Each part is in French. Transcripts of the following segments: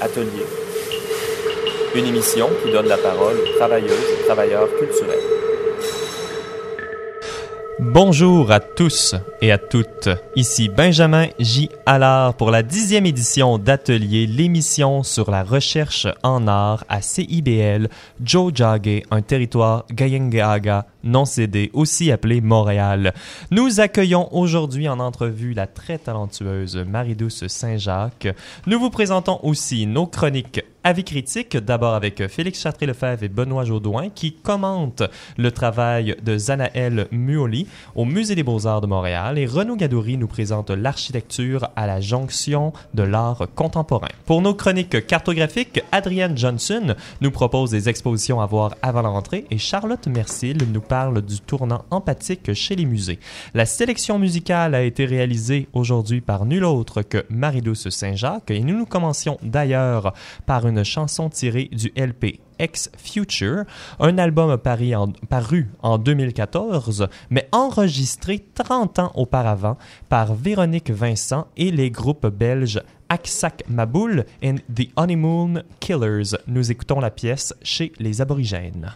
Atelier. Une émission qui donne la parole aux travailleuses et travailleurs culturels. Bonjour à tous et à toutes. Ici Benjamin J. Allard pour la dixième édition d'Atelier, l'émission sur la recherche en art à CIBL, Joe Jagge, un territoire Gayengaga non cédé, aussi appelé Montréal. Nous accueillons aujourd'hui en entrevue la très talentueuse Marie-Douce Saint-Jacques. Nous vous présentons aussi nos chroniques Avis critique, d'abord avec Félix Chartré-Lefebvre et Benoît Jaudoin, qui commentent le travail de Zanaël Muoli au Musée des Beaux-Arts de Montréal. Et Renaud Gadouri nous présente l'architecture à la jonction de l'art contemporain. Pour nos chroniques cartographiques, Adrienne Johnson nous propose des expositions à voir avant la rentrée et Charlotte Mercil nous parle du tournant empathique chez les musées. La sélection musicale a été réalisée aujourd'hui par nul autre que Marie-Douce Saint-Jacques et nous nous commencions d'ailleurs par une chanson tirée du LP Ex Future, un album paru en, paru en 2014, mais enregistré 30 ans auparavant par Véronique Vincent et les groupes belges Aksak Maboul et The Honeymoon Killers. Nous écoutons la pièce chez les Aborigènes.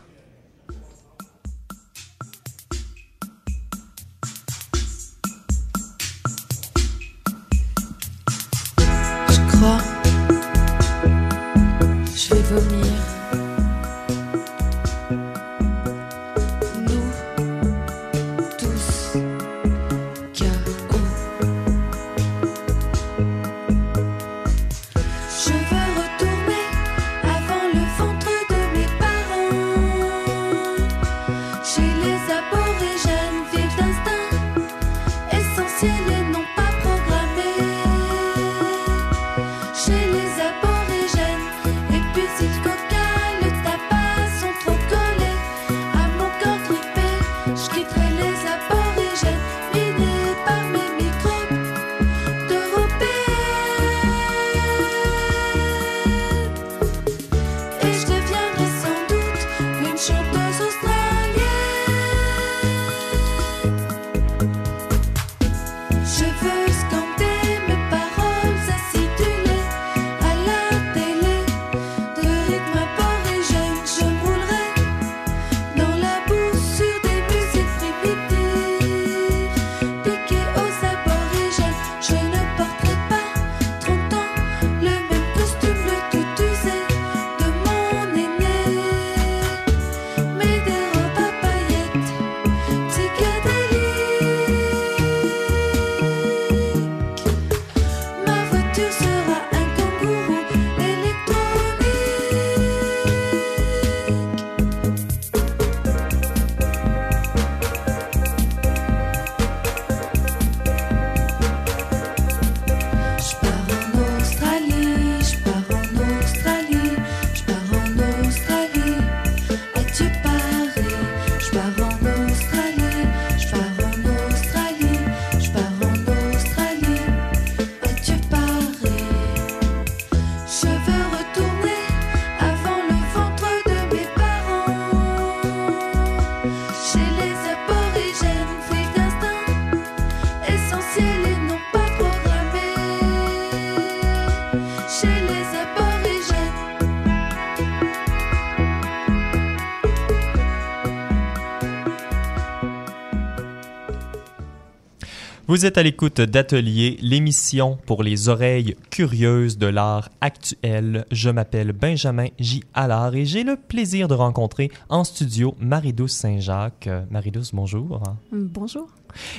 Vous êtes à l'écoute d'Atelier, l'émission pour les oreilles curieuses de l'art actuel. Je m'appelle Benjamin J. Allard et j'ai le plaisir de rencontrer en studio Marie-Douce Saint-Jacques. Marie-Douce, bonjour. Bonjour.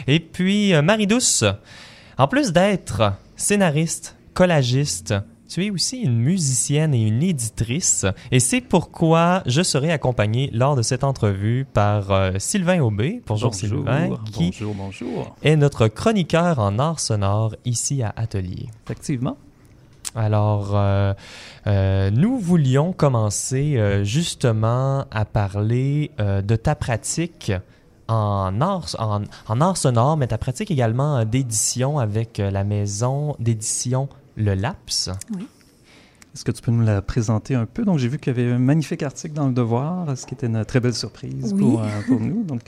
Et puis, euh, Marie-Douce, en plus d'être scénariste, collagiste, tu es aussi une musicienne et une éditrice. Et c'est pourquoi je serai accompagné lors de cette entrevue par euh, Sylvain Aubé. Bonjour, Sylvain. Qui Bonjour, bonjour. est notre chroniqueur en art sonore ici à Atelier. Effectivement. Alors, euh, euh, nous voulions commencer euh, justement à parler de ta pratique en art, en, en art sonore, mais ta pratique également d'édition avec la maison d'édition Le Laps. Oui. Est-ce que tu peux nous la présenter un peu? Donc, j'ai vu qu'il y avait un magnifique article dans Le Devoir, ce qui était une très belle surprise Oui. pour, euh, pour nous. Donc,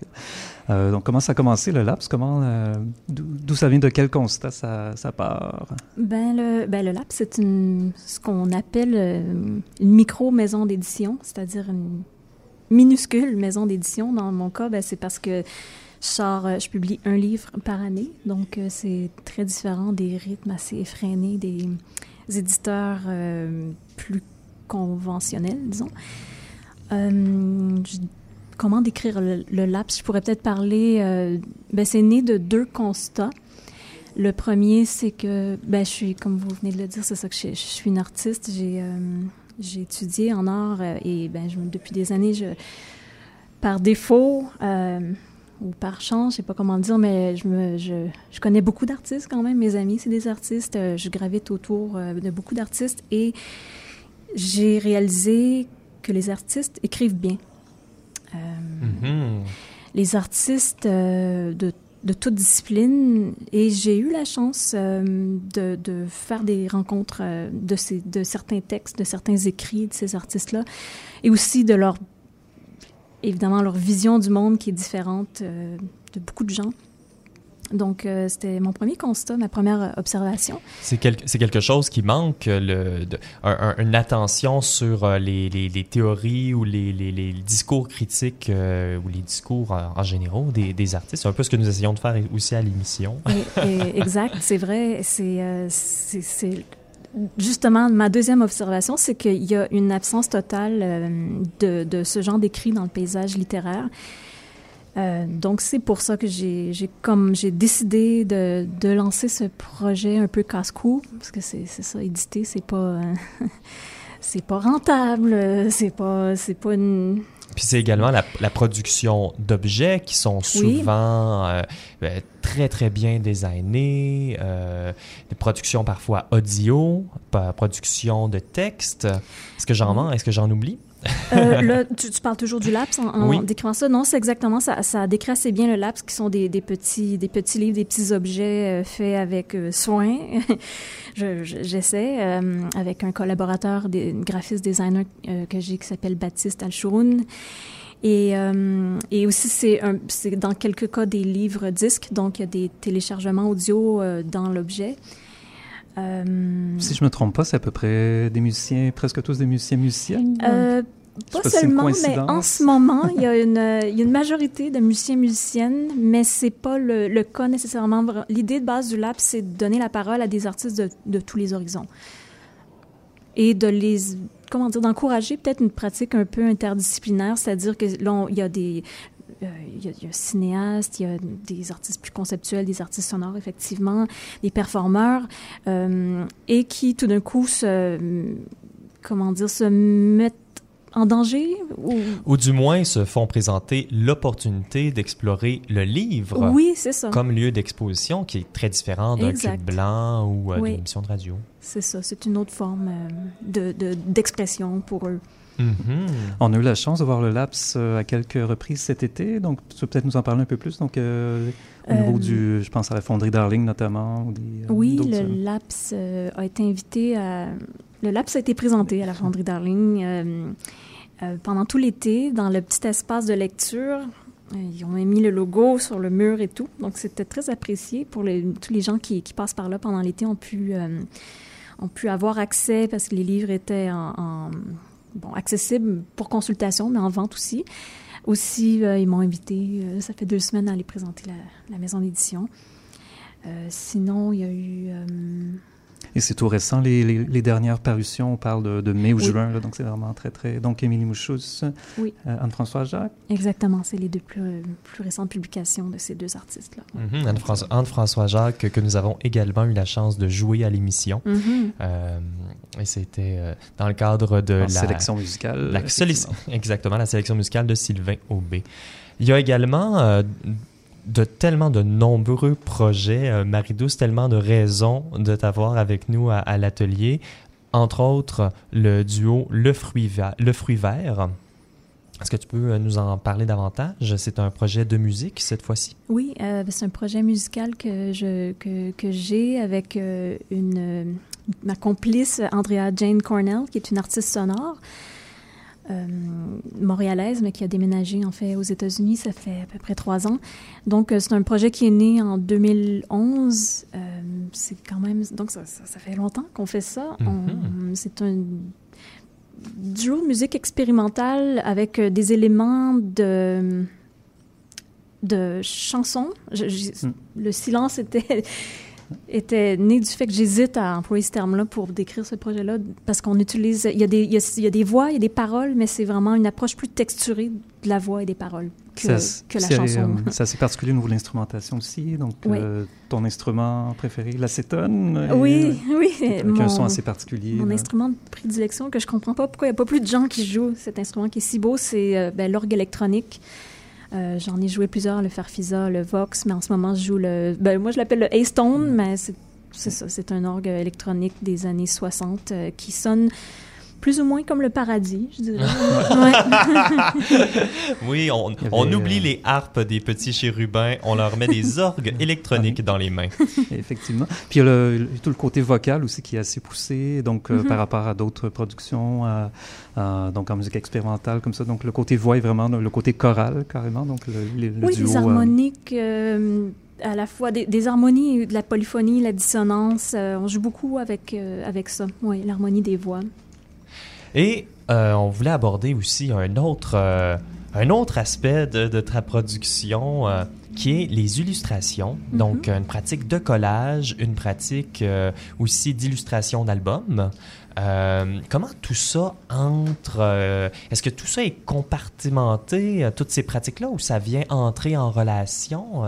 euh, donc, comment ça a commencé le LAPS? Comment, euh, d'où ça vient? De quel constat ça, ça part? Ben le, ben, le LAP, c'est une, ce qu'on appelle euh, une micro-maison d'édition, c'est-à-dire une minuscule maison d'édition. Dans mon cas, ben, c'est parce que je sors, euh, je publie un livre par année, donc euh, c'est très différent des rythmes assez effrénés des éditeurs euh, plus conventionnels, disons. Euh, comment décrire le, laps? Je pourrais peut-être parler... euh, ben, c'est né de deux constats. Le premier, c'est que, ben, je suis, comme vous venez de le dire, c'est ça que je, je suis une artiste. J'ai euh, j'ai étudié en art et ben, je- depuis des années, je, par défaut euh, ou par chance, je sais pas comment dire, mais je, me, je, je connais beaucoup d'artistes quand même. Mes amis, c'est des artistes. Euh, je gravite autour euh, de beaucoup d'artistes et j'ai réalisé que les artistes écrivent bien. Euh, Mhm. les artistes euh, de, de toute discipline et j'ai eu la chance euh, de, de faire des rencontres de, ces, de certains textes, de certains écrits de ces artistes-là et aussi de leur, évidemment, leur vision du monde qui est différente euh, de beaucoup de gens. Donc, euh, c'était mon premier constat, ma première observation. C'est quel- quelque chose qui manque, euh, le, de- un- un- une attention sur euh, les, les- les théories ou les, les- discours critiques euh, ou les discours en, général des, des artistes? C'est un peu ce que nous essayons de faire aussi à l'émission. Exact, c'est vrai. C'est- justement ma deuxième observation, c'est qu'il y a une absence totale euh, de, ce genre d'écrit dans le paysage littéraire. Euh, donc c'est pour ça que j'ai comme j'ai décidé de, de lancer ce projet un peu casse-cou parce que c'est ça éditer c'est pas euh, c'est pas rentable c'est pas c'est pas une Puis c'est également la, la production d'objets qui sont souvent euh, euh, très très bien designés, euh, des productions parfois audio, production de texte. Est-ce que j'en Oui. est-ce que j'en oublie? Euh, là, tu, tu parles toujours du laps en, en Oui. décrivant ça. Non, c'est exactement ça. Ça décrit assez bien le laps, qui sont des, des petits, des petits livres, des petits objets euh, faits avec euh, soin. Je- je- J'essaie euh, avec un collaborateur, des, graphiste designer que j'ai qui s'appelle Baptiste Alchouroun. Et, euh, et aussi, c'est dans quelques cas des livres disques, donc il y a des téléchargements audio euh, dans l'objet. Euh, Si je me trompe pas, c'est à peu près des musiciens, presque tous des musiciens musiciennes. Pas seulement, mais en ce moment, il y a une, majorité de musiciens musiciennes, mais c'est pas le, le cas nécessairement. L'idée de base du lab, c'est de donner la parole à des artistes de, de tous les horizons et de les, comment dire, d'encourager peut-être une pratique un peu interdisciplinaire, c'est-à-dire que là, il y a des euh, il y, a, il y a cinéastes, il y a des artistes plus conceptuels, des artistes sonores, effectivement, des performeurs, euh, et qui, tout d'un coup, se, comment dire, se mettent en danger ou... Ou du moins se font présenter l'opportunité d'explorer le livre Oui, c'est ça. comme lieu d'exposition qui est très différent d'un club blanc ou euh, Oui. d'une émission de radio. C'est ça. C'est une autre forme euh, de, de- d'expression pour eux. Mhm. On a eu la chance de voir le LAPS euh, à quelques reprises cet été, donc tu peux peut-être nous en parler un peu plus. Donc, euh, au niveau Euh, du, je pense à la fonderie Darling notamment. Ou des, euh, Oui, le euh, LAPS euh, a été invité à... Le LAPS a été présenté à la Fonderie Darling euh, pendant tout l'été dans le petit espace de lecture. Euh, Ils ont mis le logo sur le mur et tout. Donc, c'était très apprécié pour tous les gens qui, passent par là pendant l'été ont pu, euh, ont pu avoir accès parce que les livres étaient en, bon, accessibles pour consultation, mais en vente aussi. Aussi, ils m'ont invité, ça fait deux semaines, à aller présenter la, maison d'édition. Sinon, il y a eu... Et c'est tout récent, les, les, les dernières parutions, on parle de, de mai ou Oui. juin, là, donc c'est vraiment très, très... Donc, Émilie Mouchous, Oui. euh, Anne-Françoise Jacques. exactement, c'est les deux plus, plus récentes publications de ces deux artistes-là. Mhm. Anne-François, Anne-François Jacques, que nous avons également eu la chance de jouer à l'émission. Mhm. Euh, et c'était euh, dans le cadre de en la sélection musicale. La exactement, la sélection musicale de Sylvain Aubé. Il y a également euh, de tellement de nombreux projets, euh, Marie-Douce, tellement de raisons de t'avoir avec nous à, l'atelier. Entre autres, le duo Le Fruit, le Fruit Vert. Est-ce que tu peux euh, nous en parler davantage? C'est un projet de musique cette fois-ci. Oui, euh, c'est un projet musical que que, j'ai avec une, ma complice, Andrea Jane Cornell, qui est une artiste sonore. Euh, montréalaise, mais qui a déménagé en fait aux États-Unis, ça fait à peu près trois ans. Donc euh, c'est un projet qui est né en 2011. Euh, c'est quand même donc ça, ça- ça fait longtemps qu'on fait ça. Mhm. On- c'est un duo musique expérimentale avec des éléments de de chansons. Je- je- Mm. Le silence était était né du fait que j'hésite à employer ce terme-là pour décrire ce projet-là, parce qu'on utilise, il y, a des, il, y a, il y a des voix, il y a des paroles, mais c'est vraiment une approche plus texturée de la voix et des paroles que, que la chanson. euh, C'est assez particulier au niveau de l'instrumentation aussi. Donc, Oui. euh, ton instrument préféré, l'acétone. oui, oui. euh, Avec mon, un son assez particulier. mon là. instrument de prédilection que je comprends pas pourquoi il n'y a pas plus de gens qui jouent cet instrument qui est si beau, c'est euh, ben, l'orgue électronique. Euh, J'en ai joué plusieurs, le Farfisa, le Vox, mais en ce moment, je joue le. Ben, moi, je l'appelle le A-Stone, Mm. mais c'est c'est ça, c'est un orgue électronique des années 60 euh, qui sonne plus ou moins comme le paradis, je dirais. Oui, on, avait, oublie euh, les harpes des petits chérubins, on leur met des orgues électroniques dans les mains. Effectivement. Puis il y a le, tout le côté vocal aussi qui est assez poussé, donc euh, Mhm. par rapport à d'autres productions, euh, euh, donc en musique expérimentale comme ça. Donc le côté voix est vraiment le côté choral carrément, donc le, le- le oui, duo. des euh, harmoniques, euh, à la fois des, des harmonies, de la polyphonie, la dissonance. euh, on joue beaucoup avec, euh, avec ça, oui, l'harmonie des voix. Et euh, on voulait aborder aussi un autre, euh, un autre aspect de, de ta production euh, qui est les illustrations. Mhm. Donc, une pratique de collage, une pratique aussi d'illustration d'albums. Comment tout ça entre... Est-ce que tout ça est compartimenté, toutes ces pratiques-là, ou ça vient entrer en relation?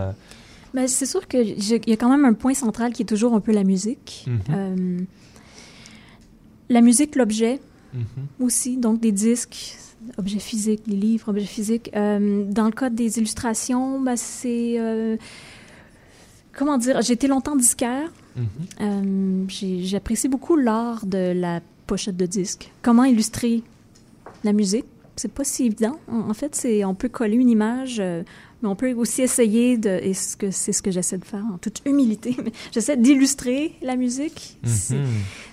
Ben, c'est sûr qu'il y a quand même un point central qui est toujours un peu la musique. Mhm. La musique, l'objet Mhm. aussi, donc des disques, objets physiques, les livres, objets physiques. Euh, dans le cas des illustrations, ben, c'est... euh, comment dire? J'ai été longtemps disquaire. Euh, j'ai- J'apprécie beaucoup l'art de la pochette de disque. Comment illustrer la musique? C'est pas si évident. En, en fait, c'est on peut coller une image, mais on peut aussi essayer de. Et ce que c'est ce que j'essaie de faire en toute humilité. mais J'essaie d'illustrer la musique. Si- Mhm.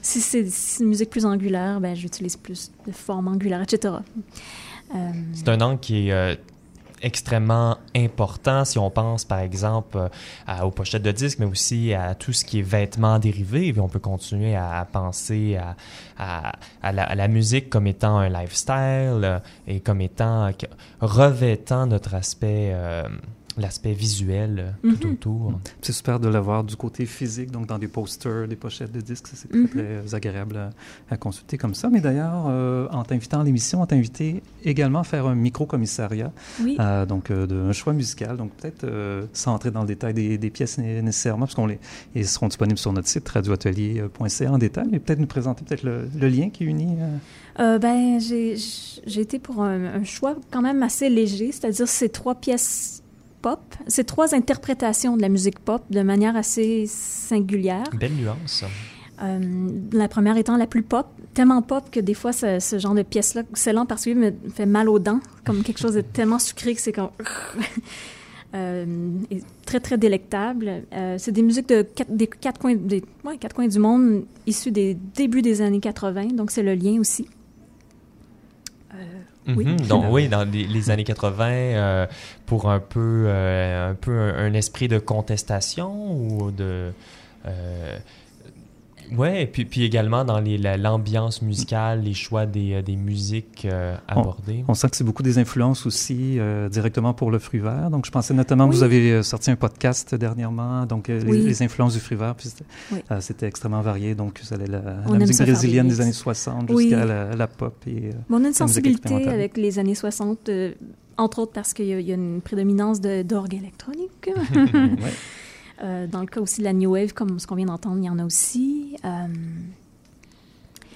Si c'est une musique plus angulaire, ben j'utilise plus de formes angulaires, etc. Euh, C'est un angle qui est euh, extrêmement important si on pense par exemple euh, aux pochettes de disques, mais aussi à tout ce qui est vêtements dérivés. Puis on peut continuer à, penser à, la, musique comme étant un lifestyle euh, et comme étant que- revêtant notre aspect, euh, l'aspect visuel euh, tout Mhm. autour. C'est super de l'avoir du côté physique, donc dans des posters, des pochettes de disques, c'est très, Mhm. très agréable à, à consulter comme ça. Mais d'ailleurs, euh, en t'invitant à l'émission, on t'a invité également à faire un micro-commissariat, oui. euh, donc euh, d'un choix musical. Donc peut-être euh, sans entrer dans le détail des, des pièces né- nécessairement, parce qu'on les ils seront disponibles sur notre site radioatelier.ca en détail, mais peut-être nous présenter peut-être le, le lien qui unit. euh, Euh, ben, j'ai j'ai été pour un, un choix quand même assez léger, c'est-à-dire ces trois pièces pop, ces trois interprétations de la musique pop de manière assez singulière. Belle nuance. Euh, la première étant la plus pop, tellement pop que des fois ce, ce genre de pièce-là, parce qu'il me fait mal aux dents, comme quelque chose de tellement sucré que c'est comme... Euh, et très très délectable. Euh, c'est des musiques de quatre, des quatre coins, des, ouais, quatre coins du monde issues des débuts des années 80, donc c'est le lien aussi. Oui. Mhm. Donc oui, dans les, les années 80, euh, pour un peu, euh, un peu un, un esprit de contestation ou de, euh, ouais, puis puis également dans l'ambiance musicale, les choix des, euh, des musiques euh, abordées. On sent que c'est beaucoup des influences aussi euh, directement pour le fruit vert. Donc, je pensais notamment, Oui. vous avez sorti un podcast dernièrement, donc euh, les, Oui. les influences du fruit vert. puis c'était Oui. euh, extrêmement varié. Donc, ça allait la, la musique brésilienne des années 60 Oui. jusqu'à la, la pop. Et, Mais on a une sensibilité avec les années 60, euh, entre autres parce qu'il y, a- il y a une prédominance de- d'orgue électronique. ouais. Euh, dans le cas aussi de la New Wave, comme ce qu'on vient d'entendre, il y en a aussi. Euh,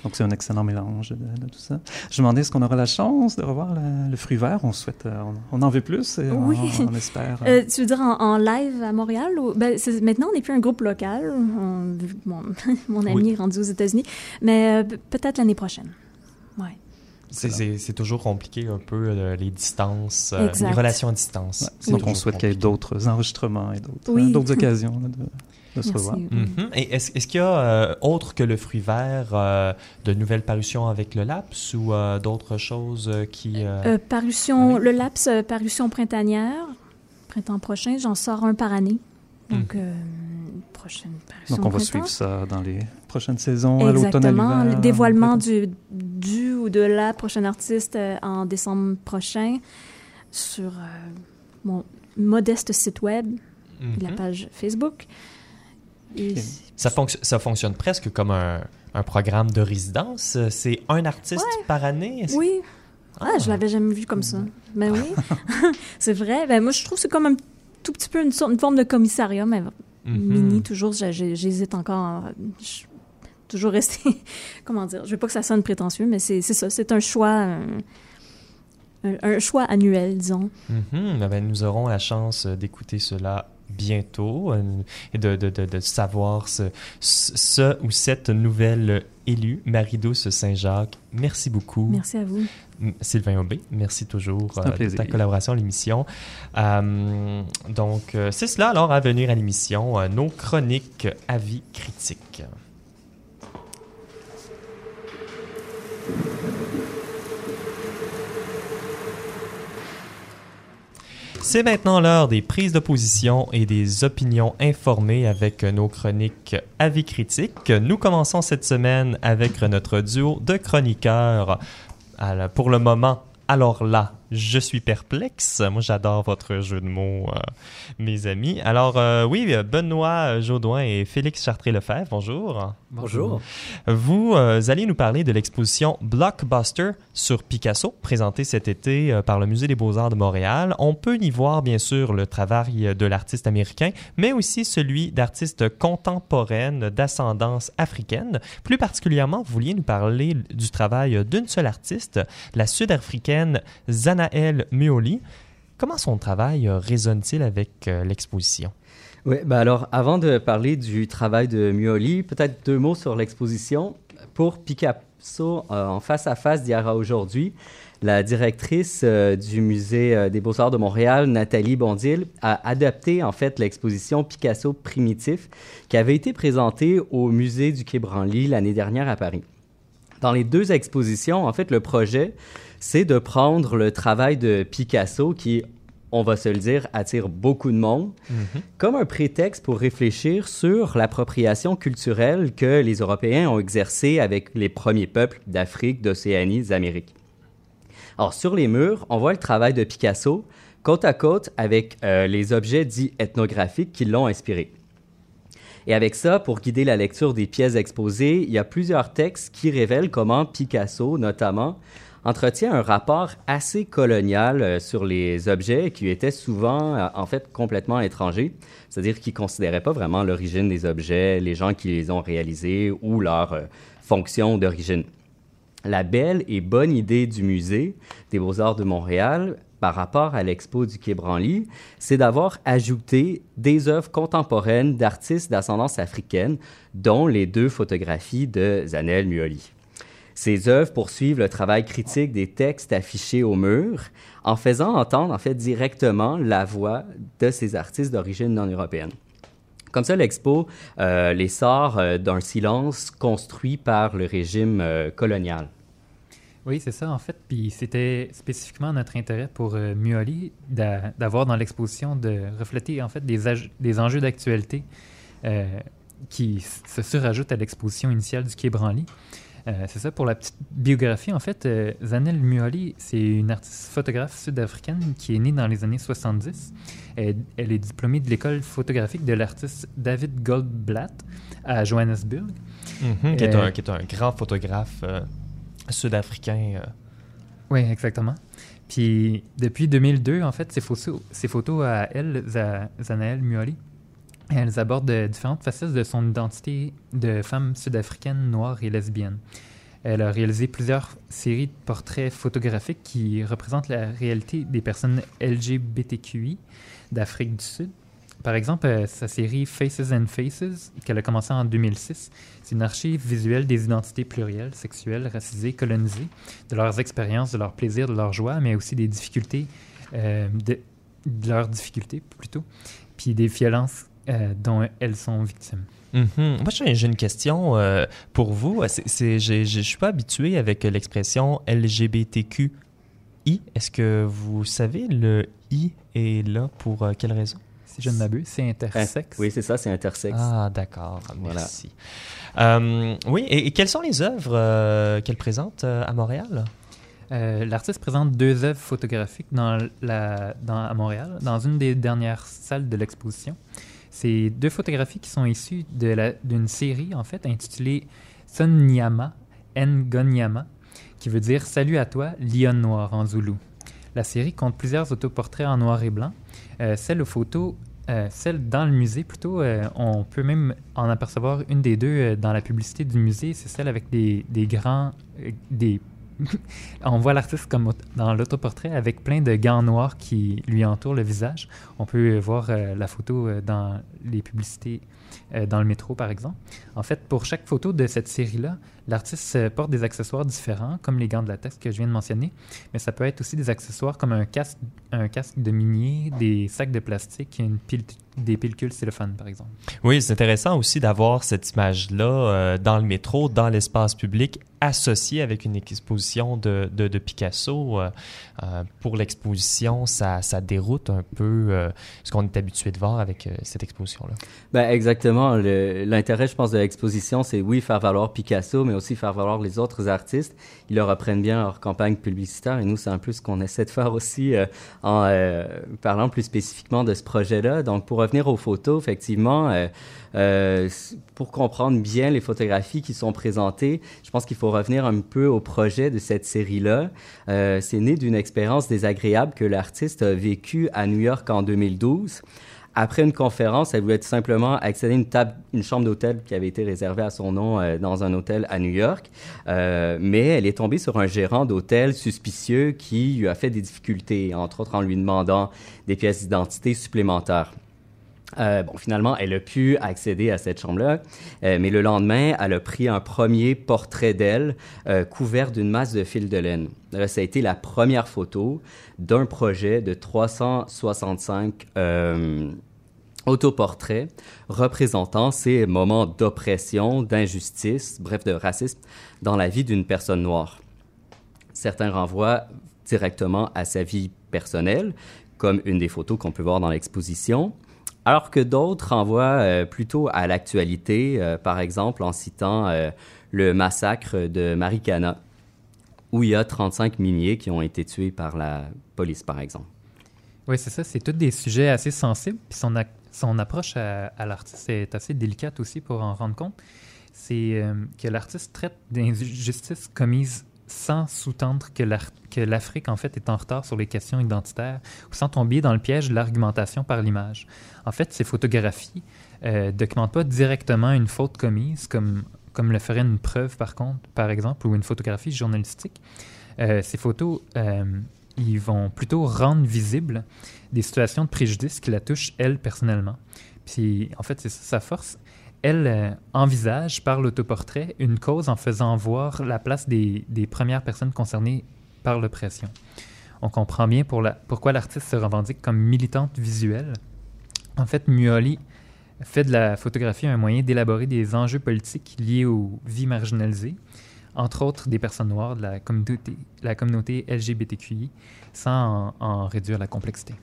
Donc, c'est un excellent mélange de, de tout ça. Je me demandais, est-ce qu'on aura la chance de revoir la- le fruit vert? On souhaite, euh, on, on en veut plus et Oui. on, espère. euh, tu veux dire en, en live à Montréal? Ou, ben, maintenant, on n'est plus un groupe local. On- mon, mon ami Oui. est rendu aux États-Unis. Mais pe- peut-être l'année prochaine. C'est- toujours compliqué un peu euh, les distances, euh, les relations à distance. ouais. Donc, on souhaite qu'il y ait d'autres enregistrements et d'autres Oui. occasions. là, de- de se revoir. Mhm. Et est-ce qu'il y a, euh, autre que le fruit vert, euh, de nouvelles parutions avec le LAPS ou euh, d'autres choses qui... euh, Euh, parution, le laps, parution printanière, printemps prochain, j'en sors un par année. Donc, euh, prochaine parution Donc, on va suivre ça dans les prochaines saisons, à l'automne, à l'hiver. Le dévoilement en du, du ou de la prochaine artiste euh, en décembre prochain sur euh, mon modeste site web et la mhm. page Facebook. Et ça, fonc- ça fonctionne presque comme un, un programme de résidence. C'est un artiste par année? Est-ce- Oui. Ah, je l'avais jamais vu comme ça. Ben oui. c'est vrai. Ben moi, je trouve que c'est comme un tout petit peu une, sorte, une forme de commissariat, mais Mhm. mini, toujours. J'hésite encore. Je toujours rester. Comment dire Je veux pas que ça sonne prétentieux, mais c'est c'est ça. C'est un choix. Un, un- un choix annuel, disons. Eh ben, nous aurons la chance euh, d'écouter cela bientôt euh, et de, de, de, de savoir ce, ce ce ou cette nouvelle élue, Marie-Douce Saint-Jacques. Merci beaucoup. Merci à vous. Sylvain Aubé, merci toujours euh, de ta collaboration à l'émission. Euh, donc, euh, c'est cela alors à venir à l'émission, nos chroniques avis critiques. C'est maintenant l'heure des prises de position et des opinions informées avec nos chroniques avis critiques. Nous commençons cette semaine avec notre duo de chroniqueurs. Pour le moment, alors là, je suis perplexe. Moi, j'adore votre jeu de mots, euh, mes amis. Alors, euh, oui, Benoît Jaudoin et Félix Chartré-Lefebvre, bonjour. Bonjour. Vous euh, allez nous parler de l'exposition Blockbuster sur Picasso, présentée cet été euh, par le Musée des Beaux-Arts de Montréal. On peut y voir, bien sûr, le travail de l'artiste américain, mais aussi celui d'artistes contemporaines d'ascendance africaine. Plus particulièrement, vous vouliez nous parler du travail d'une seule artiste, la sud-africaine Zanael Muoli. Comment son travail euh, résonne-t-il avec euh, l'exposition? Oui, ben alors, avant de parler du travail de Muoli, peut-être deux mots sur l'exposition. Pour Picasso, euh, en face à face d'hier à aujourd'hui, la directrice du Musée des Beaux-Arts de Montréal, Nathalie Bondil, a adapté en fait l'exposition Picasso Primitif qui avait été présentée au Musée du Quai Branly l'année dernière à Paris. Dans les deux expositions, en fait, le projet, c'est de prendre le travail de Picasso qui, on va se le dire, attire beaucoup de monde, comme un prétexte pour réfléchir sur l'appropriation culturelle que les Européens ont exercée avec les premiers peuples d'Afrique, d'Océanie, des Amériques. Alors, sur les murs, on voit le travail de Picasso côte à côte avec euh, les objets dits ethnographiques qui l'ont inspiré. Et avec ça, pour guider la lecture des pièces exposées, il y a plusieurs textes qui révèlent comment Picasso, notamment, entretient un rapport assez colonial euh, sur les objets qui étaient souvent, euh, en fait, complètement étrangers. C'est-à-dire qu'il ne considérait pas vraiment l'origine des objets, les gens qui les ont réalisés ou leur euh, fonction d'origine. La belle et bonne idée du musée des Beaux-Arts de Montréal par rapport à l'expo du Quai Branly, c'est d'avoir ajouté des œuvres contemporaines d'artistes d'ascendance africaine, dont les deux photographies de Zanel Muoli. Ces œuvres poursuivent le travail critique des textes affichés au mur, en faisant entendre en fait directement la voix de ces artistes d'origine non européenne. Comme ça, l'expo euh, les sort euh, d'un silence construit par le régime euh, colonial. Oui, c'est ça, en fait. Puis c'était spécifiquement notre intérêt pour euh, Muoli d'a- d'avoir dans l'exposition de refléter, en fait, des, des enjeux d'actualité qui se surajoutent à l'exposition initiale du Quai Branly. Euh, c'est ça, pour la petite biographie, en fait, euh, Zanel Muoli, c'est une artiste photographe sud-africaine qui est née dans les années 70. Elle, elle est diplômée de l'école photographique de l'artiste David Goldblatt à Johannesburg. Mhm, qui, est Euh, un, qui est un grand photographe euh, sud-africain. euh. Oui, exactement. Puis depuis 2002, en fait, ces photos, ces photos à elle, Za- Zanaël Muoli, elles abordent de différentes facettes de son identité de femme sud-africaine, noire et lesbienne. Elle a réalisé plusieurs séries de portraits photographiques qui représentent la réalité des personnes LGBTQI d'Afrique du Sud. Par exemple, euh, sa série Faces and Faces, qu'elle a commencé en 2006, c'est une archive visuelle des identités plurielles, sexuelles, racisées, colonisées, de leurs expériences, de leurs plaisirs, de leurs joies, mais aussi des difficultés, euh, de leurs difficultés plutôt, puis des violences euh, dont elles sont victimes. Mhm. Moi, j'ai j'ai une question euh, pour vous. Je suis pas habitué avec l'expression LGBTQI. Est-ce que vous savez, le I est là pour euh, quelle raison? Si je ne m'abuse, c'est intersexe. Oui, c'est ça, c'est intersexe. Ah, d'accord. Voilà. Merci. Euh, oui, et, et quelles sont les œuvres euh, qu'elle présente euh, à Montréal? Euh, L'artiste présente deux œuvres photographiques dans la, dans, à Montréal, dans une des dernières salles de l'exposition. C'est deux photographies qui sont issues d'une série, en fait, intitulée Sonyama Ngonyama, qui veut dire Salut à toi, lion noir en zoulou. La série compte plusieurs autoportraits en noir et blanc. Euh, celle aux euh, celle dans le musée, plutôt, euh, on peut même en apercevoir une des deux dans la publicité du musée. C'est celle avec des, des grands, des on voit l'artiste comme dans l'autoportrait avec plein de gants noirs qui lui entourent le visage. On peut voir euh, la photo euh, dans les publicités euh, dans le métro, par exemple. En fait, pour chaque photo de cette série-là, l'artiste porte des accessoires différents, comme les gants de latex que je viens de mentionner, mais ça peut être aussi des accessoires comme un casque, de minier, des sacs de plastique, une des pellicules cellophane, par exemple. Oui, c'est intéressant aussi d'avoir cette image-là dans le métro, dans l'espace public, associée avec une exposition de, de, Picasso. Euh, euh, pour l'exposition, ça, ça déroute un peu euh, ce qu'on est habitué de voir avec cette exposition-là. Ben, exactement. L'intérêt, je pense, de l'exposition, c'est oui, faire valoir Picasso, mais aussi faire valoir les autres artistes. Ils leur apprennent bien leur campagne publicitaire et nous, c'est un peu ce qu'on essaie de faire aussi en parlant plus spécifiquement de ce projet-là. Donc, pour revenir aux photos, effectivement, pour comprendre bien les photographies qui sont présentées, je pense qu'il faut revenir un peu au projet de cette série-là. Euh, c'est né d'une expérience désagréable que l'artiste a vécue à New York en 2012. Après une conférence, elle voulait tout simplement accéder à une, chambre d'hôtel qui avait été réservée à son nom euh, dans un hôtel à New York. Euh, mais elle est tombée sur un gérant d'hôtel suspicieux qui lui a fait des difficultés, entre autres en lui demandant des pièces d'identité supplémentaires. Euh, bon, finalement, elle a pu accéder à cette chambre-là, euh, mais le lendemain, elle a pris un premier portrait d'elle euh, couvert d'une masse de fil de laine. Ça a été la première photo d'un projet de 365 euh, autoportraits représentant ces moments d'oppression, d'injustice, bref, de racisme dans la vie d'une personne noire. Certains renvoient directement à sa vie personnelle, comme une des photos qu'on peut voir dans l'exposition, alors que d'autres renvoient euh, plutôt à l'actualité, euh, par exemple en citant euh, le massacre de Marikana, où il y a 35 miniers qui ont été tués par la police, par exemple. Oui, c'est ça. C'est tous des sujets assez sensibles. Puis son, son approche à, l'artiste est assez délicate aussi pour en rendre compte. C'est que l'artiste traite d'injustices commises sans sous-tendre que l'Afrique, en fait, est en retard sur les questions identitaires ou sans tomber dans le piège de l'argumentation par l'image. En fait, ces photographies euh, documentent pas directement une faute commise, comme, le ferait une preuve, par exemple, ou une photographie journalistique. Euh, ces photos, euh, ils vont plutôt rendre visibles des situations de préjudice qui la touchent, elle, personnellement. Puis, en fait, c'est sa force. Elle euh, envisage, par l'autoportrait, une cause en faisant voir la place des, premières personnes concernées par l'oppression. On comprend bien pourquoi l'artiste se revendique comme militante visuelle. En fait, Muoli fait de la photographie un moyen d'élaborer des enjeux politiques liés aux vies marginalisées, entre autres des personnes noires de la communauté, LGBTQI, sans en réduire la complexité.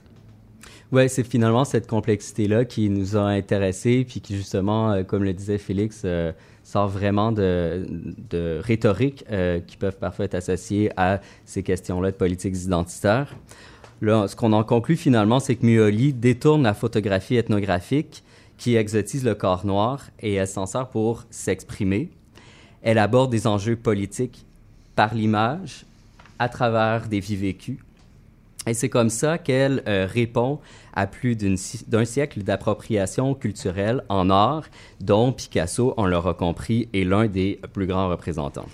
Ouais, c'est finalement cette complexité-là qui nous a intéressés, puis qui justement, euh, comme le disait Félix, euh, sort vraiment de, de rhétorique euh, qui peuvent parfois être associées à ces questions-là de politiques identitaires. Là, ce qu'on en conclut finalement, c'est que Muoli détourne la photographie ethnographique qui exotise le corps noir et elle s'en sert pour s'exprimer. Elle aborde des enjeux politiques par l'image, à travers des vies vécues. Et c'est comme ça qu'elle euh, répond à plus d'un siècle d'appropriation culturelle en art, dont Picasso, on l'aura compris, est l'un des plus grands représentants.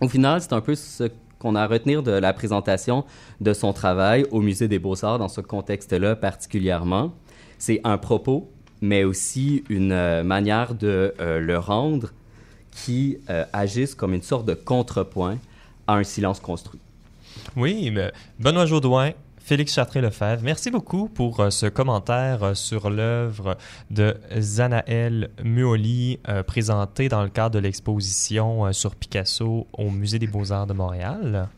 Au final, c'est un peu ce qu'on a à retenir de la présentation de son travail au Musée des Beaux-Arts dans ce contexte-là particulièrement. C'est un propos, mais aussi une euh, manière de euh, le rendre qui euh, agisse comme une sorte de contrepoint à un silence construit. Oui, mais Benoît Jaudoin, Félix Chartré-Lefebvre, merci beaucoup pour euh, ce commentaire euh, sur l'œuvre de Zanaël Muoli, euh, présentée dans le cadre de l'exposition sur Picasso au Musée des Beaux-Arts de Montréal.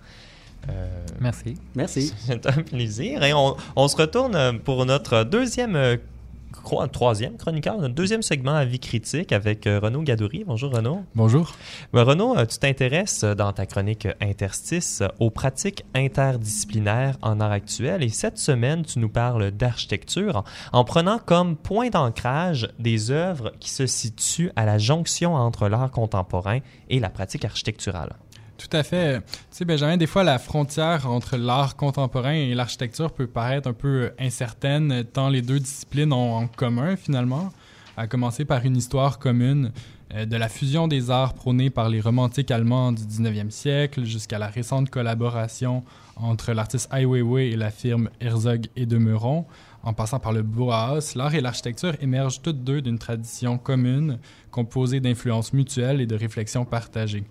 Euh, Merci. Merci. C'est un plaisir. Et on, on se retourne pour notre deuxième, euh, cro- troisième chroniqueur, notre deuxième segment à vie critique avec euh, Renaud Gadouri. Bonjour Renaud. Bonjour. Ben, Renaud, euh, tu t'intéresses euh, dans ta chronique Interstice aux pratiques interdisciplinaires en art actuel et cette semaine, tu nous parles d'architecture en, en prenant comme point d'ancrage des œuvres qui se situent à la jonction entre l'art contemporain et la pratique architecturale. Tout à fait. Tu sais, Benjamin, des fois, la frontière entre l'art contemporain et l'architecture peut paraître un peu incertaine, tant les deux disciplines ont en commun, finalement, à commencer par une histoire commune euh, de la fusion des arts prônée par les romantiques allemands du 19e siècle jusqu'à la récente collaboration entre l'artiste Ai Weiwei et la firme Herzog et de Meuron. En passant par le Bauhaus, l'art et l'architecture émergent toutes deux d'une tradition commune composée d'influences mutuelles et de réflexions partagées.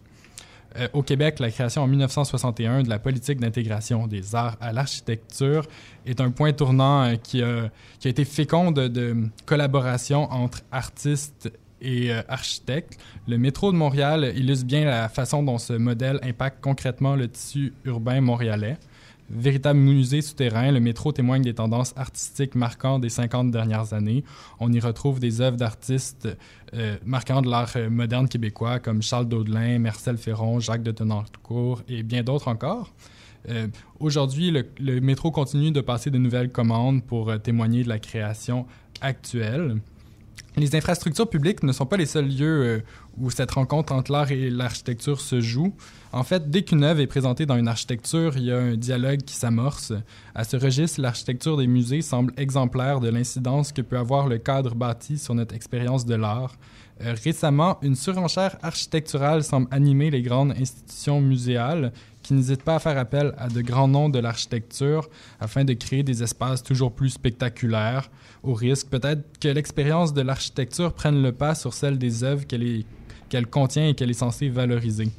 Euh, au Québec, la création en 1961 de la politique d'intégration des arts à l'architecture est un point tournant euh, qui, a, qui a été fécond de, collaboration entre artistes et euh, architectes. Le métro de Montréal illustre bien la façon dont ce modèle impacte concrètement le tissu urbain montréalais. Véritable musée souterrain, le métro témoigne des tendances artistiques marquantes des 50 dernières années. On y retrouve des œuvres d'artistes euh, marquants de l'art euh, moderne québécois comme Charles Daudelin, Marcel Ferron, Jacques de Tenancourt et bien d'autres encore. Euh, Aujourd'hui, le, métro continue de passer de nouvelles commandes pour témoigner de la création actuelle. Les infrastructures publiques ne sont pas les seuls lieux où cette rencontre entre l'art et l'architecture se joue. En fait, dès qu'une œuvre est présentée dans une architecture, il y a un dialogue qui s'amorce. À ce registre, l'architecture des musées semble exemplaire de l'incidence que peut avoir le cadre bâti sur notre expérience de l'art. Euh, récemment, une surenchère architecturale semble animer les grandes institutions muséales qui n'hésitent pas à faire appel à de grands noms de l'architecture afin de créer des espaces toujours plus spectaculaires, au risque peut-être que l'expérience de l'architecture prenne le pas sur celle des œuvres qu'elle contient et qu'elle est censée valoriser.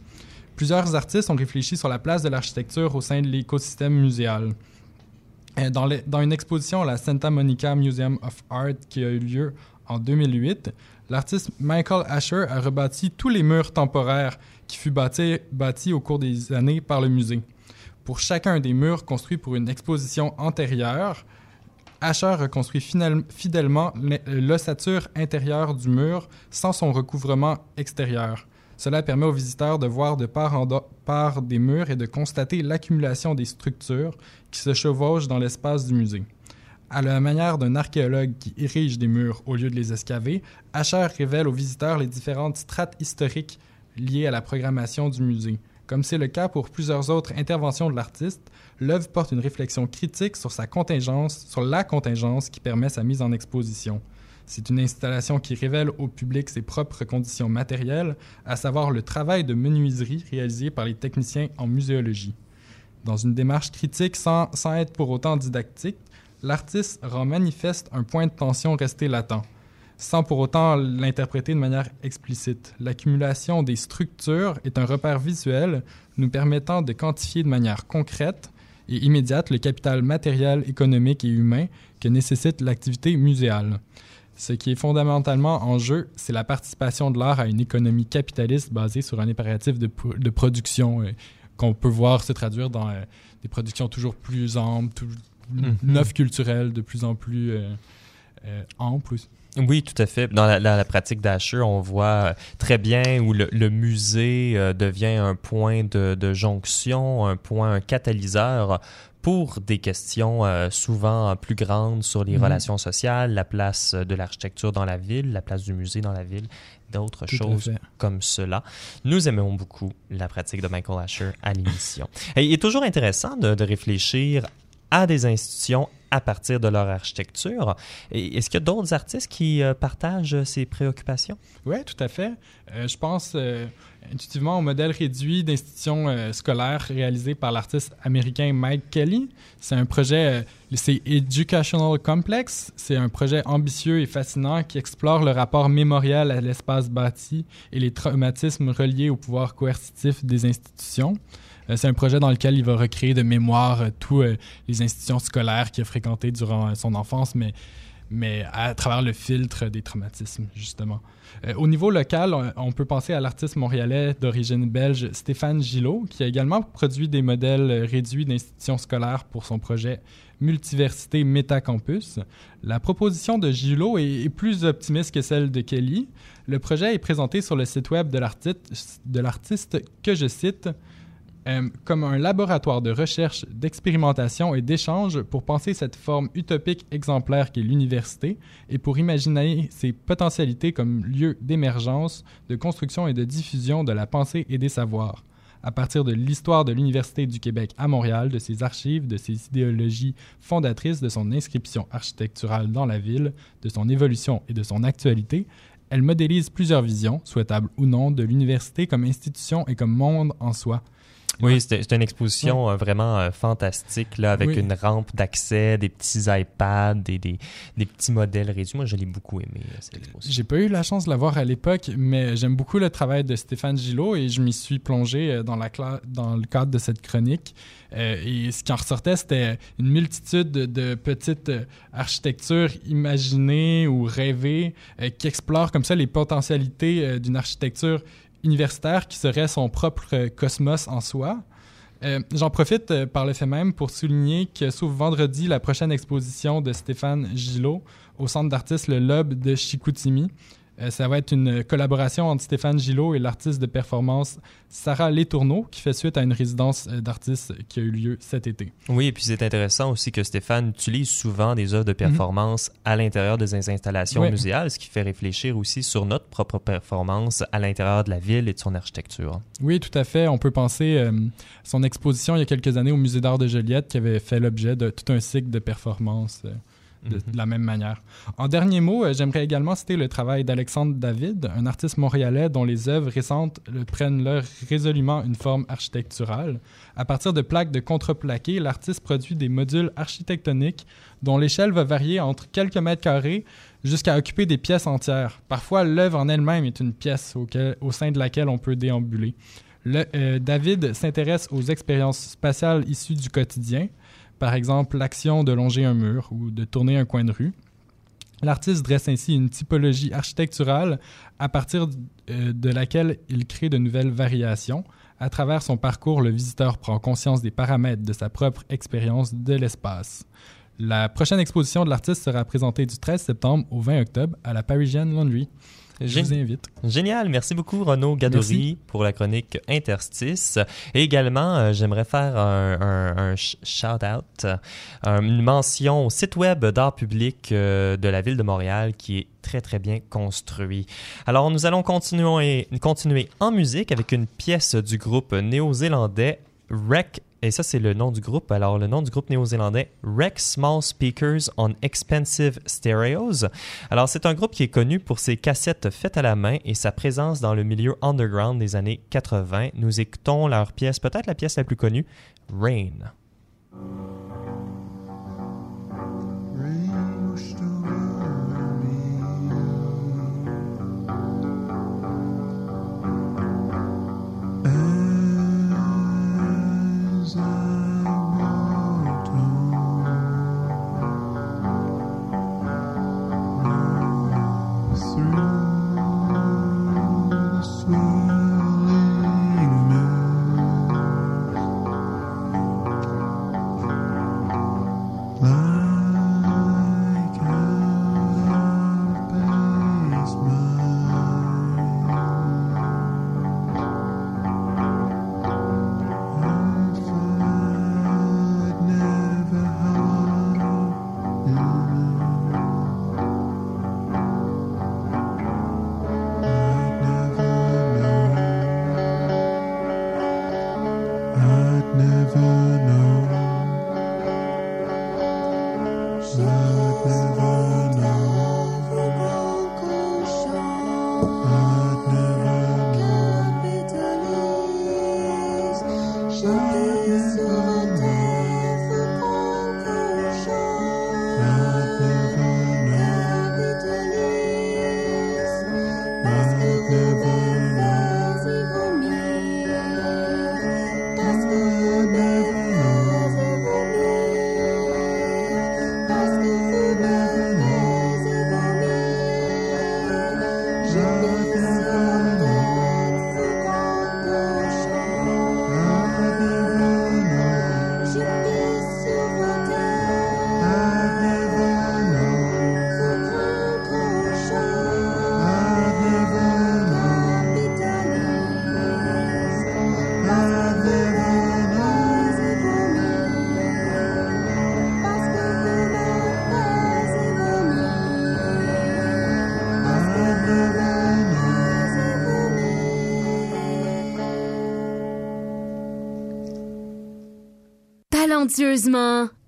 Plusieurs artistes ont réfléchi sur la place de l'architecture au sein de l'écosystème muséal. Euh, Dans, une exposition à la Santa Monica Museum of Art qui a eu lieu en 2008, l'artiste Michael Asher a rebâti tous les murs temporaires qui fut bâti, bâti au cours des années par le musée. Pour chacun des murs construits pour une exposition antérieure, Asher reconstruit fidèlement l'e- l'ossature intérieure du mur sans son recouvrement extérieur. Cela permet aux visiteurs de voir de part en part des murs et de constater l'accumulation des structures qui se chevauchent dans l'espace du musée. À la manière d'un archéologue qui érige des murs au lieu de les excaver, Asher révèle aux visiteurs les différentes strates historiques liées à la programmation du musée. Comme c'est le cas pour plusieurs autres interventions de l'artiste, l'œuvre porte une réflexion critique sur sa contingence, sur la contingence qui permet sa mise en exposition. C'est une installation qui révèle au public ses propres conditions matérielles, à savoir le travail de menuiserie réalisé par les techniciens en muséologie. Dans une démarche critique sans, sans être pour autant didactique, l'artiste rend manifeste un point de tension resté latent, sans pour autant l'interpréter de manière explicite. L'accumulation des structures est un repère visuel nous permettant de quantifier de manière concrète et immédiate le capital matériel, économique et humain que nécessite l'activité muséale. Ce qui est fondamentalement en jeu, c'est la participation de l'art à une économie capitaliste basée sur un impératif de, pro- de production euh, qu'on peut voir se traduire dans euh, des productions toujours plus amples, tout- Mhm. neufs culturelles, de plus en plus euh, euh, amples. aussi. Oui, tout à fait. Dans la, la- la pratique d'Asher, on voit très bien où le, le musée devient un point de, de jonction, un point, un catalyseur pour des questions euh, souvent plus grandes sur les Mhm. relations sociales, la place de l'architecture dans la ville, la place du musée dans la ville, d'autres choses comme cela. Nous aimons beaucoup la pratique de Michael Asher à l'émission. Et il est toujours intéressant de, de réfléchir à des institutions à partir de leur architecture. Est-ce qu'il y a d'autres artistes qui euh, partagent ces préoccupations? Oui, tout à fait. Euh, je pense euh, intuitivement au modèle réduit d'institution euh, scolaire réalisé par l'artiste américain Mike Kelly. C'est un projet, euh, c'est Educational Complex. C'est un projet ambitieux et fascinant qui explore le rapport mémorial à l'espace bâti et les traumatismes reliés au pouvoir coercitif des institutions. Euh, C'est un projet dans lequel il va recréer de mémoire euh, tous les institutions scolaires qu'il a fréquentées durant son enfance, mais, mais à travers le filtre des traumatismes, justement. Euh, au niveau local, on, peut penser à l'artiste montréalais d'origine belge Stéphane Gillot, qui a également produit des modèles euh, réduits d'institutions scolaires pour son projet Multiversité Métacampus. La proposition de Gillot est, plus optimiste que celle de Kelly. Le projet est présenté sur le site web de l'artiste que je cite euh, comme un laboratoire de recherche, d'expérimentation et d'échange pour penser cette forme utopique exemplaire qu'est l'université et pour imaginer ses potentialités comme lieu d'émergence, de construction et de diffusion de la pensée et des savoirs. À partir de l'histoire de l'Université du Québec à Montréal, de ses archives, de ses idéologies fondatrices, de son inscription architecturale dans la ville, de son évolution et de son actualité, elle modélise plusieurs visions, souhaitables ou non, de l'université comme institution et comme monde en soi. Oui, c'était une exposition euh, vraiment euh, fantastique, là, avec Oui. une rampe d'accès, des petits iPads, des, des, des petits modèles réduits. Moi, je l'ai beaucoup aimé, euh, cette exposition. J'ai pas eu la chance de la voir à l'époque, mais j'aime beaucoup le travail de Stéphane Gillot et je m'y suis plongé dans, la dans le cadre de cette chronique. Euh, et ce qui en ressortait, c'était une multitude de, de petites architectures imaginées ou rêvées euh, qui explorent comme ça les potentialités d'une architecture universitaire qui serait son propre euh, cosmos en soi. Euh, J'en profite euh, par le fait même pour souligner que s'ouvre vendredi la prochaine exposition de Stéphane Gillot au Centre d'artistes Le Lobe de Chicoutimi. Euh, ça va être une collaboration entre Stéphane Gillot et l'artiste de performance Sarah Létourneau qui fait suite à une résidence euh, d'artistes qui a eu lieu cet été. Oui, et puis c'est intéressant aussi que Stéphane utilise souvent des œuvres de performance à l'intérieur de ses installations muséales, ce qui fait réfléchir aussi sur notre propre performance à l'intérieur de la ville et de son architecture. Oui, tout à fait. On peut penser euh, son exposition il y a quelques années au Musée d'art de Joliette qui avait fait l'objet de tout un cycle de performances euh, de, Mhm. de la même manière. En dernier mot, euh, j'aimerais également citer le travail d'Alexandre David, un artiste montréalais dont les œuvres récentes prennent leur résolument une forme architecturale. À partir de plaques de contreplaqué, l'artiste produit des modules architectoniques dont l'échelle va varier entre quelques mètres carrés jusqu'à occuper des pièces entières. Parfois, l'œuvre en elle-même est une pièce auquel- au sein de laquelle on peut déambuler. Le- euh, David s'intéresse aux expériences spatiales issues du quotidien, par exemple l'action de longer un mur ou de tourner un coin de rue. L'artiste dresse ainsi une typologie architecturale à partir euh, de laquelle il crée de nouvelles variations. À travers son parcours, le visiteur prend conscience des paramètres de sa propre expérience de l'espace. La prochaine exposition de l'artiste sera présentée du 13 septembre au 20 octobre à la Parisian Laundry. Je vous invite. Génial. Merci beaucoup, Renaud Gadouri, Merci. pour la chronique Interstice. Et également, euh, j'aimerais faire un, un- un sh- shout-out, euh, une mention au site web d'art public euh, de la ville de Montréal qui est très, très bien construit. Alors, nous allons continuer, continuer en musique avec une pièce du groupe néo-zélandais Rec. Et ça, c'est le nom du groupe. Alors, le nom du groupe néo-zélandais, Rec Small Speakers on Expensive Stereos. Alors, c'est un groupe qui est connu pour ses cassettes faites à la main et sa présence dans le milieu underground des années 80. Nous écoutons leur pièce, peut-être la pièce la plus connue, Rain.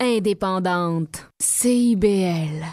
Indépendante. CIBL.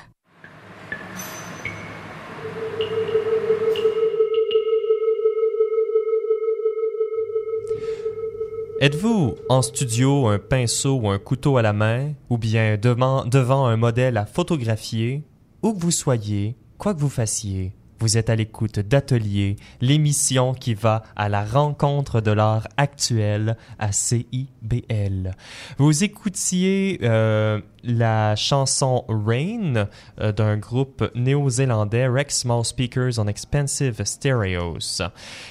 Êtes-vous en studio un pinceau ou un couteau à la main, ou bien devant un modèle à photographier, où que vous soyez, quoi que vous fassiez, vous êtes à l'écoute d'Atelier, l'émission qui va à la rencontre de l'art actuel à CIBL. Vous écoutiez euh, la chanson Rain euh, d'un groupe néo-zélandais Rex Small Speakers on Expensive Stereos.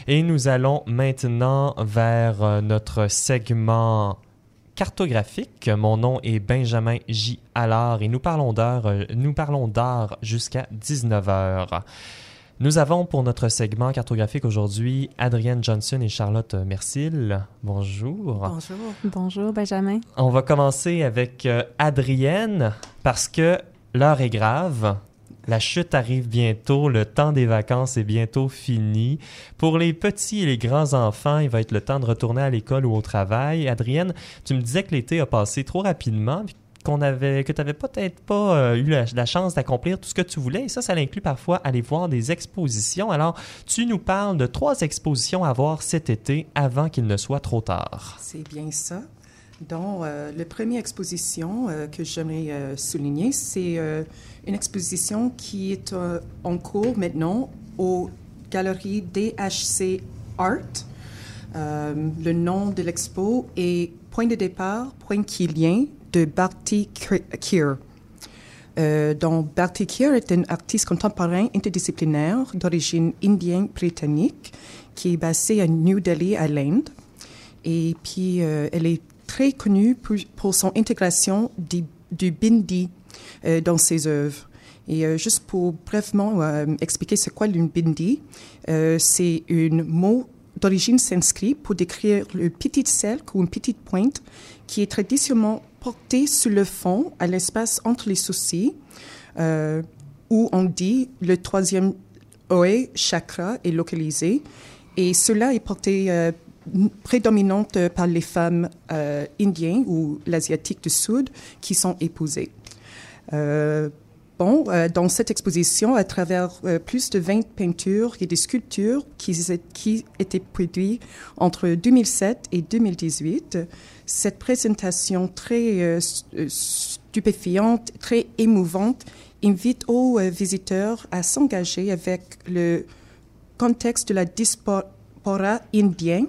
Et nous allons maintenant vers euh, notre segment cartographique. Mon nom est Benjamin J. Allard et nous parlons d'art, nous parlons d'art jusqu'à 19h. Nous avons pour notre segment cartographique aujourd'hui Adrienne Johnson et Charlotte Mercil. Bonjour. Bonjour. Bonjour, Benjamin. On va commencer avec euh, Adrienne parce que l'heure est grave. La chute arrive bientôt, le temps des vacances est bientôt fini. Pour les petits et les grands enfants, il va être le temps de retourner à l'école ou au travail. Adrienne, tu me disais que l'été a passé trop rapidement, puis qu'on avait, que tu n'avais peut-être pas euh, eu la, chance d'accomplir tout ce que tu voulais. Et ça, ça inclut parfois aller voir des expositions. Alors, tu nous parles de trois expositions à voir cet été avant qu'il ne soit trop tard. C'est bien ça. Donc, euh, la première exposition euh, que j'aimerais souligner, c'est une exposition qui est en cours maintenant aux galeries DHC Art. Le nom de l'expo est Point de départ, Point qui lien de Bharti Kier. Euh, donc, Bharti Kier est un artiste contemporain interdisciplinaire d'origine indienne-britannique qui est basé à New Delhi, à l'Inde. Et puis, euh, elle est très connue pour, son intégration du, bindi euh, dans ses œuvres. Et euh, juste pour brièvement expliquer c'est quoi le bindi, c'est un mot d'origine sanskrit pour décrire le petit cercle ou une petite pointe qui est traditionnellement portée sur le fond à l'espace entre les sourcils, euh, où on dit le troisième œil chakra est localisé. Et cela est porté euh, prédominante par les femmes euh, indiennes ou l'asiatique du Sud qui sont épousées. Euh, dans cette exposition, à travers euh, plus de 20 peintures et des sculptures qui, étaient produites entre 2007 et 2018, cette présentation très euh, stupéfiante, très émouvante, invite aux visiteurs à s'engager avec le contexte de la diaspora indienne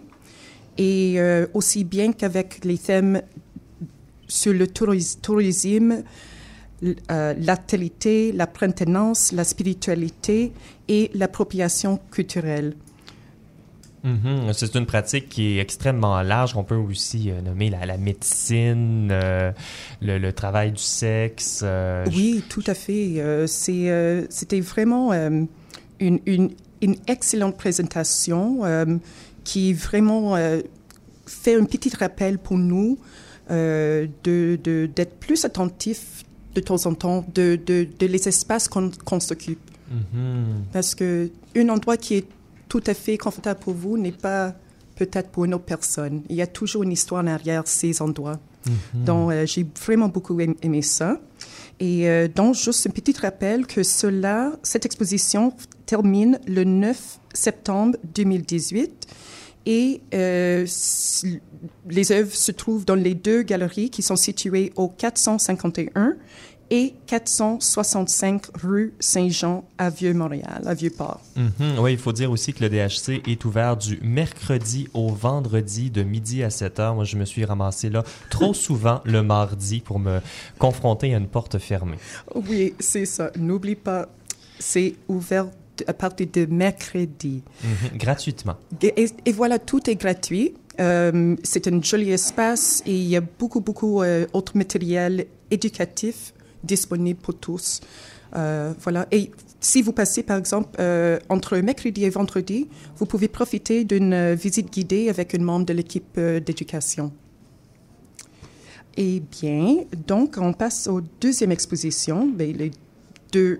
et aussi bien qu'avec les thèmes sur le touris- tourisme, euh, l'actualité, la maintenance, la spiritualité et l'appropriation culturelle. Mhm. C'est une pratique qui est extrêmement large. On peut aussi euh, nommer la, la médecine, euh, le, le travail du sexe. euh, Oui, tout à fait. C'était vraiment une, une, une excellente présentation qui vraiment fait un petit rappel pour nous euh, de, de- d'être plus attentifs de temps en temps de, de, de les espaces qu'on, s'occupe. mhm. Parce que un endroit qui est tout à fait confortable pour vous n'est pas peut-être pour une autre personne. Il y a toujours une histoire derrière ces endroits. Donc, euh, j'ai vraiment beaucoup aim- aimé ça. Et euh, donc, juste un petit rappel que cela, cette exposition termine le 9 septembre 2018 et euh, les œuvres se trouvent dans les deux galeries qui sont situées au 451 et 465 rue Saint-Jean à Vieux-Montréal, à Vieux-Port. Mhm. Oui, il faut dire aussi que le DHC est ouvert du mercredi au vendredi de midi à 7 heures. Moi, je me suis ramassé là trop souvent le mardi pour me confronter à une porte fermée. Oui, c'est ça. N'oublie pas, c'est ouvert à partir de mercredi. Mhm. Gratuitement. Et, et voilà, tout est gratuit. Euh, c'est un joli espace et il y a beaucoup, beaucoup euh, autre matériel éducatif disponible pour tous. Euh, voilà. Et si vous passez, par exemple, euh, entre mercredi et vendredi, vous pouvez profiter d'une euh, visite guidée avec un membre de l'équipe euh, d'éducation. Eh bien, donc, on passe aux deuxième exposition, ben, les deux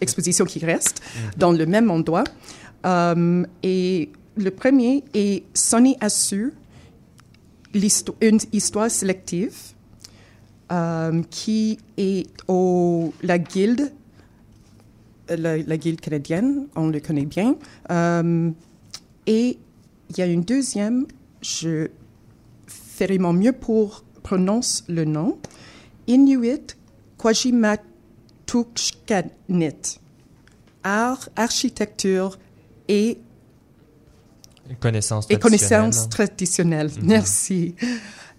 expositions qui restent dans le même endroit. Euh, et le premier est Sonny l'histo- une histoire sélective. euh, qui est au la guilde, euh, la, guilde canadienne, on le connaît bien. Et il y a une deuxième, je ferai mon mieux pour prononcer le nom, Inuit Quajimatukshkanit, art, architecture et Connaissances et traditionnelles. connaissances traditionnelles. Mhm. Merci.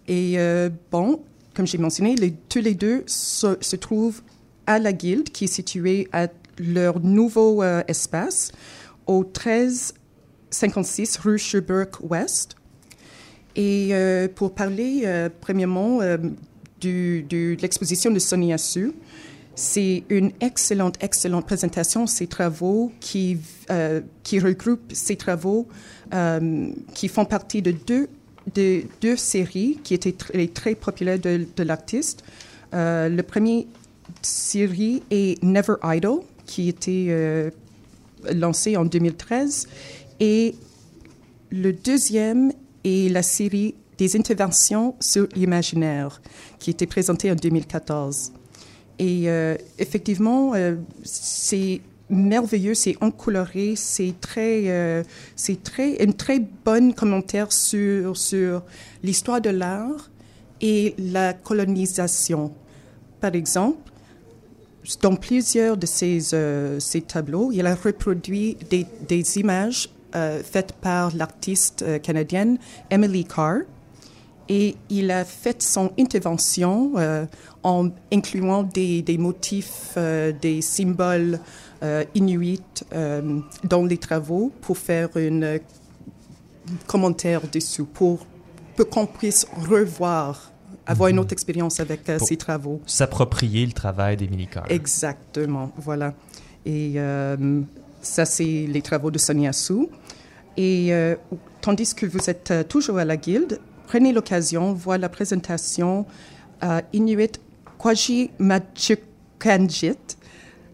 Et euh, bon, comme j'ai mentionné, les, tous les deux se, se trouvent à la guilde qui est située à leur nouveau euh, espace au 1356 rue Sherbrooke-Ouest. Et euh, pour parler, premièrement, du, du- de l'exposition de Sonia Su, c'est une excellente, excellente présentation, ces travaux qui, euh, regroupent ces travaux euh, qui font partie de deux, de deux séries qui étaient très, populaires de, l'artiste. Euh, le premier série est Never Idle, qui était euh, lancé en 2013, et le deuxième est la série des interventions sur l'imaginaire, qui était présentée en 2014. Et euh, effectivement, euh, c'est merveilleux, c'est encoloré, c'est très, euh, c'est très, une très bonne commentaire sur, sur l'histoire de l'art et la colonisation. Par exemple, dans plusieurs de ces, euh, tableaux, il a reproduit des, images faites par l'artiste canadienne Emily Carr et il a fait son intervention en incluant des, des motifs, euh, des symboles euh, inuits euh, dans les travaux pour faire un euh, commentaire dessus, pour, pour qu'on puisse revoir, avoir une autre expérience avec euh, ces travaux. S'approprier le travail d'Emily Carr. Exactement, voilà. Et euh, ça, c'est les travaux de Sonia Su. Et euh, tandis que vous êtes toujours à la guilde, prenez l'occasion, voir la présentation Inuit Kwaji Machukanjit,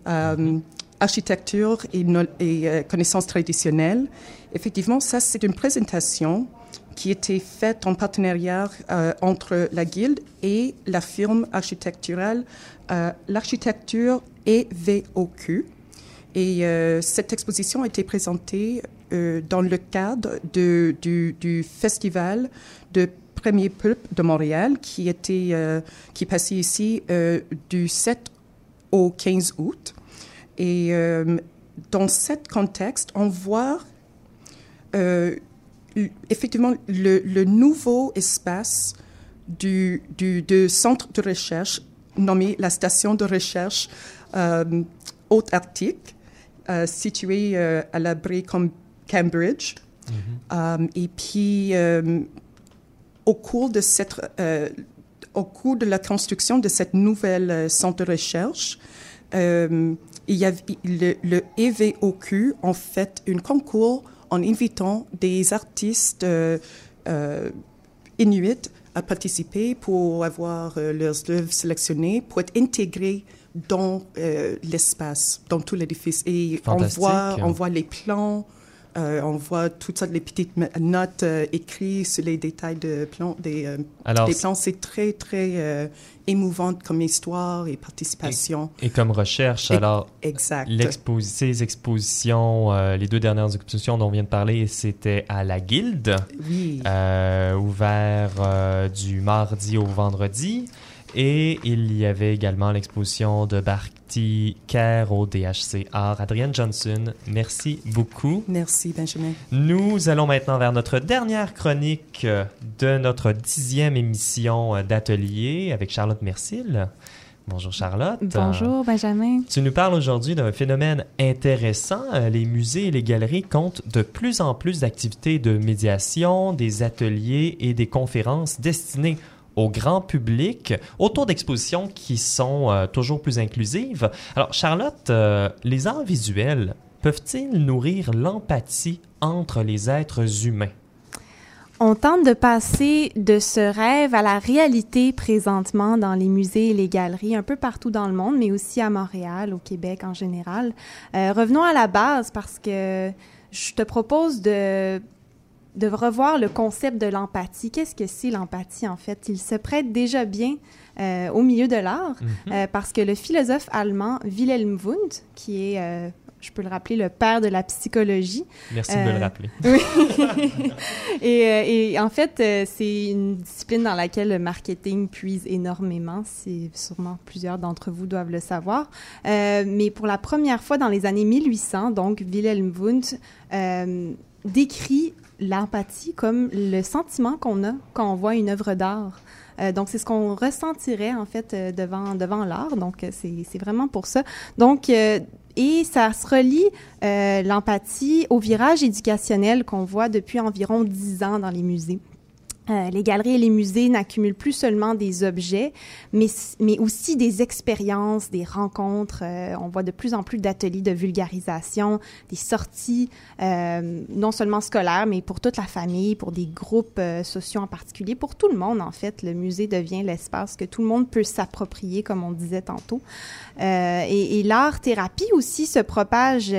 euh, architecture et, euh, connaissances traditionnelles. Effectivement, ça, c'est une présentation qui était faite en partenariat euh, entre la guilde et la firme architecturale L'architecture EVOQ. Et cette exposition a été présentée dans le cadre de- du, du festival de Premier Pulpe de Montréal qui, était, euh, qui passait ici euh, du 7 au 15 août. Et euh, dans ce contexte, on voit effectivement le, le nouveau espace du, du, du centre de recherche nommé la station de recherche Haute-Arctique, située à l'abri comme Cambridge. Euh, et puis, au cours de cette, euh, au cours de la construction de cette nouvelle euh, centre de recherche, euh, il y a le, le EVOQ en fait un concours en invitant des artistes euh, euh, inuits à participer pour avoir leurs œuvres sélectionnées pour être intégrés dans l'espace, dans tout l'édifice. Et on voit, on voit les plans, euh, on voit toutes sortes de petites notes euh, écrites sur les détails de plans, des, euh, Alors, des plans. C'est très, très émouvant comme histoire et participation. et comme recherche, Et- alors, Exact. ces expositions, les deux dernières expositions dont on vient de parler, c'était à la Guilde, Oui. ouvert du mardi au vendredi. Et il y avait également l'exposition de Barty Kerr au DHC Art. Adrienne Johnson, merci beaucoup. Merci, Benjamin. Nous allons maintenant vers notre dernière chronique euh, de notre dixième émission euh, d'atelier avec Charlotte Mercil. Bonjour Charlotte. Bonjour, Benjamin. Tu nous parles aujourd'hui d'un phénomène intéressant. Euh, Les musées et les galeries comptent de plus en plus d'activités de médiation, des ateliers et des conférences destinées au grand public autour d'expositions qui sont euh, toujours plus inclusives. Alors Charlotte, euh, les arts visuels peuvent-ils nourrir l'empathie entre les êtres humains? On tente de passer de ce rêve à la réalité présentement dans les musées et les galeries un peu partout dans le monde, mais aussi à Montréal, au Québec en général. Euh, revenons à la base parce que je te propose de de revoir le concept de l'empathie. Qu'est-ce que c'est l'empathie, en fait? Il se prête déjà bien euh, au milieu de l'art Mhm. euh, parce que le philosophe allemand Wilhelm Wundt, qui est, euh, je peux le rappeler, le père de la psychologie, Merci de me le rappeler. oui. et, et en fait, c'est une discipline dans laquelle le marketing puise énormément. C'est sûrement plusieurs d'entre vous doivent le savoir. Mais pour la première fois dans les années 1800, donc Wilhelm Wundt décrit l'empathie comme le sentiment qu'on a quand on voit une œuvre d'art. Euh, donc, c'est ce qu'on ressentirait, en fait, euh, devant, devant l'art. Donc, euh, c'est vraiment pour ça. Donc, et ça se relie, l'empathie, au virage éducationnel qu'on voit depuis environ dix ans dans les musées. Euh, les galeries et les musées n'accumulent plus seulement des objets, mais, mais aussi des expériences, des rencontres. Euh, on voit de plus en plus d'ateliers de vulgarisation, des sorties, euh, non seulement scolaires, mais pour toute la famille, pour des groupes sociaux en particulier, pour tout le monde en fait. Le musée devient l'espace que tout le monde peut s'approprier, comme on disait tantôt. Et l'art-thérapie aussi se propage,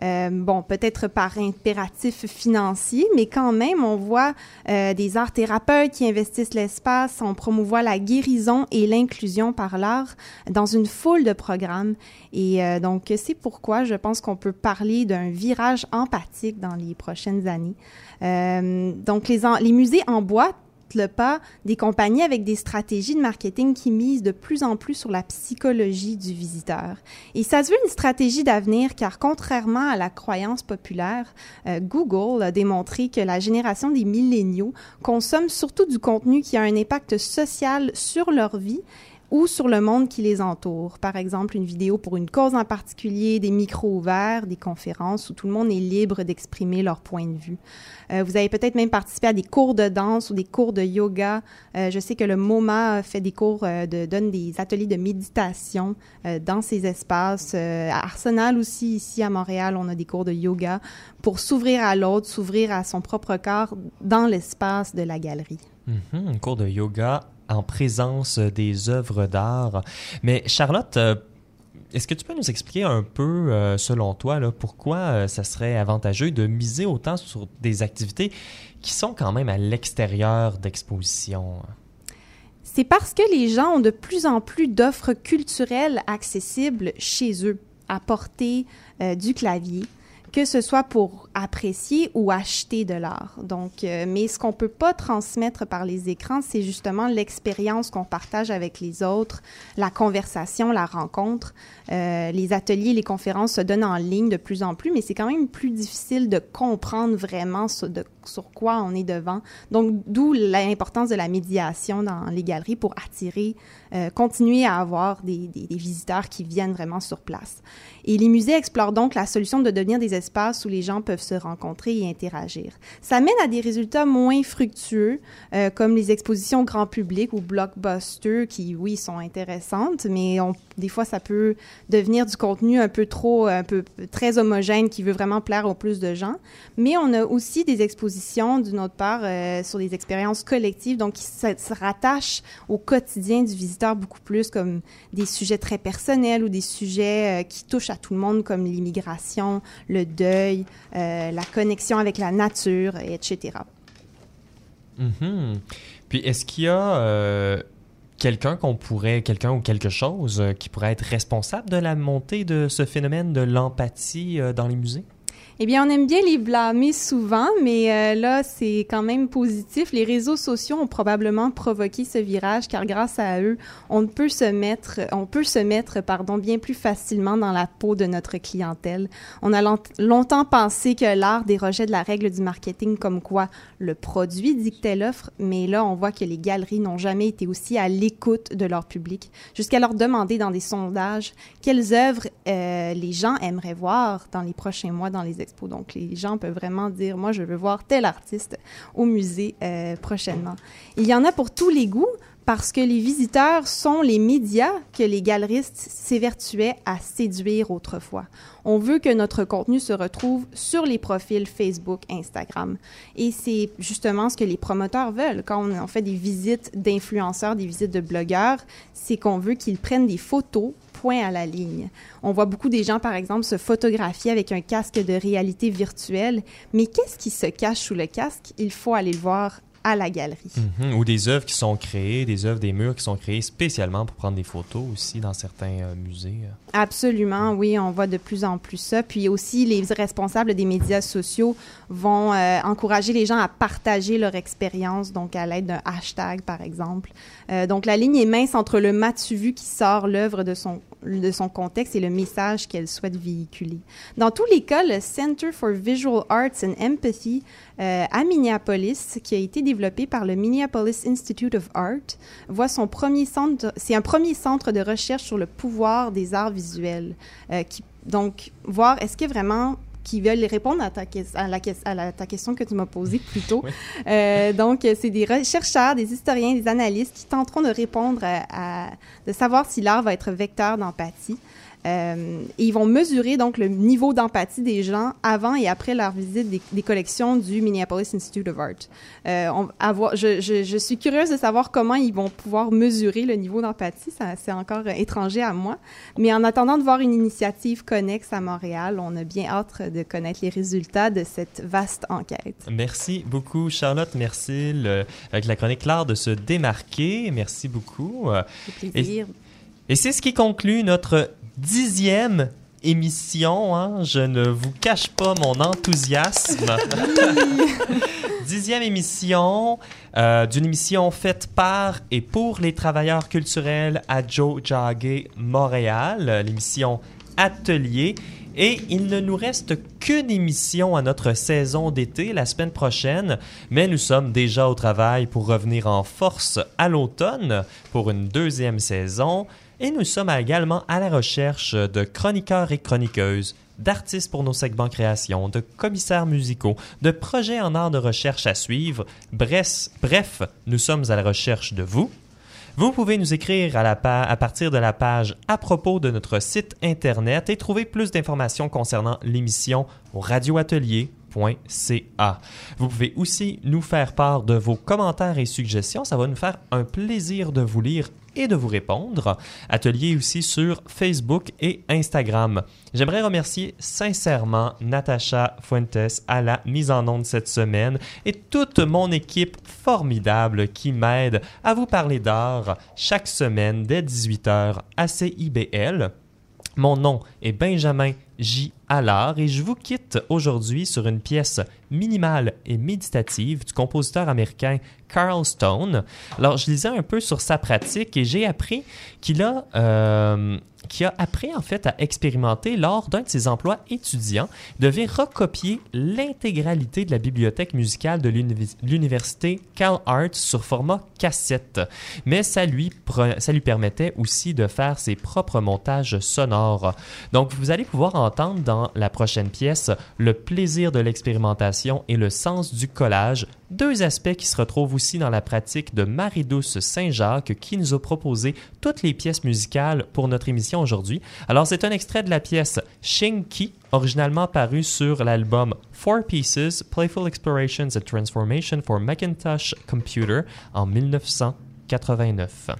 bon, peut-être par impératif financier, mais quand même, on voit des art-thérapeutes qui investissent l'espace, on promouvoit la guérison et l'inclusion par l'art dans une foule de programmes. Et euh, donc, c'est pourquoi je pense qu'on peut parler d'un virage empathique dans les prochaines années. Euh, donc, les, en- les musées emboîtent le pas des compagnies avec des stratégies de marketing qui misent de plus en plus sur la psychologie du visiteur. Et ça se veut une stratégie d'avenir car contrairement à la croyance populaire, euh, Google a démontré que la génération des milléniaux consomme surtout du contenu qui a un impact social sur leur vie ou sur le monde qui les entoure. Par exemple, une vidéo pour une cause en particulier, des micros ouverts, des conférences où tout le monde est libre d'exprimer leur point de vue. Euh, vous avez peut-être même participé à des cours de danse ou des cours de yoga. Euh, je sais que le MoMA fait des cours, euh, donne des ateliers de méditation dans ces espaces. À Arsenal aussi, ici à Montréal, on a des cours de yoga pour s'ouvrir à l'autre, s'ouvrir à son propre corps dans l'espace de la galerie. Mhm, un cours de yoga en présence des œuvres d'art. Mais Charlotte, euh, est-ce que tu peux nous expliquer un peu, euh, selon toi, pourquoi euh, ça serait avantageux de miser autant sur des activités qui sont quand même à l'extérieur d'expositions? C'est parce que les gens ont de plus en plus d'offres culturelles accessibles chez eux, à portée du clavier, que ce soit pour apprécier ou acheter de l'art. Donc, euh, mais ce qu'on peut pas transmettre par les écrans, c'est justement l'expérience qu'on partage avec les autres, la conversation, la rencontre. Euh, les ateliers, les conférences se donnent en ligne de plus en plus, mais c'est quand même plus difficile de comprendre vraiment sur, de- sur quoi on est devant. Donc, d'où l'importance de la médiation dans les galeries pour attirer, euh, continuer à avoir des, visiteurs qui viennent vraiment sur place. Et les musées explorent donc la solution de devenir des espaces où les gens peuvent se rencontrer et interagir. Ça mène à des résultats moins fructueux, euh, comme les expositions grand public ou blockbuster, qui, oui, sont intéressantes, mais on- des fois, ça peut devenir du contenu un peu trop, un peu très homogène, qui veut vraiment plaire au plus de gens. Mais on a aussi des expositions, d'une autre part, euh, sur des expériences collectives, donc qui se, rattachent au quotidien du visiteur beaucoup plus, comme des sujets très personnels ou des sujets euh, qui touchent à tout le monde, comme l'immigration, le deuil, euh, la connexion avec la nature, etc. Mhm. Puis est-ce qu'il y a quelqu'un qu'on pourrait, quelqu'un ou quelque chose qui pourrait être responsable de la montée de ce phénomène de l'empathie dans les musées? Eh bien, on aime bien les blâmer souvent, mais euh, là, c'est quand même positif. Les réseaux sociaux ont probablement provoqué ce virage, car grâce à eux, on peut se mettre, on peut se mettre, pardon, bien plus facilement dans la peau de notre clientèle. On a long- longtemps pensé que l'art dérogeait de la règle du marketing, comme quoi le produit dictait l'offre, mais là, on voit que les galeries n'ont jamais été aussi à l'écoute de leur public, jusqu'à leur demander dans des sondages quelles œuvres euh, les gens aimeraient voir dans les prochains mois dans les Donc, les gens peuvent vraiment dire, moi, je veux voir tel artiste au musée euh, prochainement. Il y en a pour tous les goûts parce que les visiteurs sont les médias que les galeristes s'évertuaient à séduire autrefois. On veut que notre contenu se retrouve sur les profils Facebook, Instagram. Et c'est justement ce que les promoteurs veulent. Quand on fait des visites d'influenceurs, des visites de blogueurs, c'est qu'on veut qu'ils prennent des photos à la ligne. On voit beaucoup des gens, par exemple, se photographier avec un casque de réalité virtuelle. Mais qu'est-ce qui se cache sous le casque? Il faut aller le voir à la galerie. Mhm. Ou des œuvres qui sont créées, des œuvres, des murs qui sont créés spécialement pour prendre des photos aussi dans certains euh, musées. Absolument, oui, on voit de plus en plus ça. Puis aussi, les responsables des médias sociaux vont euh, encourager les gens à partager leur expérience, donc à l'aide d'un hashtag, par exemple. Euh, donc la ligne est mince entre le matu vu qui sort l'œuvre de son de son contexte et le message qu'elle souhaite véhiculer. Dans tous les cas, le Center for Visual Arts and Empathy euh, à Minneapolis, qui a été développé par le Minneapolis Institute of Art, voit son premier centre. C'est un premier centre de recherche sur le pouvoir des arts visuels. Euh, qui, donc, voir est-ce que vraiment qui veulent répondre à ta, à la, à la, ta question que tu m'as posée plus tôt. Oui. Euh, donc, c'est des chercheurs, des historiens, des analystes qui tenteront de répondre à, à de savoir si l'art va être vecteur d'empathie. Euh, et ils vont mesurer donc le niveau d'empathie des gens avant et après leur visite des, des collections du Minneapolis Institute of Art. Euh, on, avoir, je, je, je, suis curieuse de savoir comment ils vont pouvoir mesurer le niveau d'empathie. C'est encore étranger à moi. Mais en attendant de voir une initiative connexe à Montréal, on a bien hâte de connaître les résultats de cette vaste enquête. Merci beaucoup, Charlotte. Merci le, avec la chronique L'art de se démarquer. Merci beaucoup. C'est plaisir. Et, et c'est ce qui conclut notre dixième émission. Hein? Je ne vous cache pas mon enthousiasme. dixième émission euh, d'une émission faite par et pour les travailleurs culturels à Joe Jagge, Montréal, l'émission Atelier. Et il ne nous reste qu'une émission à notre saison d'été la semaine prochaine, mais nous sommes déjà au travail pour revenir en force à l'automne pour une deuxième saison. Et nous sommes également à la recherche de chroniqueurs et chroniqueuses, d'artistes pour nos segments création, de commissaires musicaux, de projets en art de recherche à suivre. Bref, nous sommes à la recherche de vous. Vous pouvez nous écrire à, partir de la page à propos de notre site internet et trouver plus d'informations concernant l'émission radioatelier.ca. Vous pouvez aussi nous faire part de vos commentaires et suggestions. Ça va nous faire un plaisir de vous lire et de vous répondre. Atelier aussi sur Facebook et Instagram. J'aimerais remercier sincèrement Natacha Fuentes à la mise en onde cette semaine et toute mon équipe formidable qui m'aide à vous parler d'art chaque semaine dès 18h à CIBL. Mon nom est Benjamin J. Allard et je vous quitte aujourd'hui sur une pièce minimale et méditative du compositeur américain Carl Stone. Alors, je lisais un peu sur sa pratique et j'ai appris qu'il a, euh, qui a appris en fait à expérimenter lors d'un de ses emplois étudiants. Devait recopier l'intégralité de la bibliothèque musicale de l'université Cal Arts sur format cassette. Mais ça lui, ça lui permettait aussi de faire ses propres montages sonores. Donc, vous allez pouvoir entendre dans la prochaine pièce le plaisir de l'expérimentation et le sens du collage, deux aspects qui se retrouvent aussi dans la pratique de Marie-Douce Saint-Jacques qui nous a proposé toutes les pièces musicales pour notre émission aujourd'hui. Alors c'est un extrait de la pièce Shinki, originalement paru sur l'album Four Pieces, Playful Explorations and Transformation for Macintosh Computer en 1989.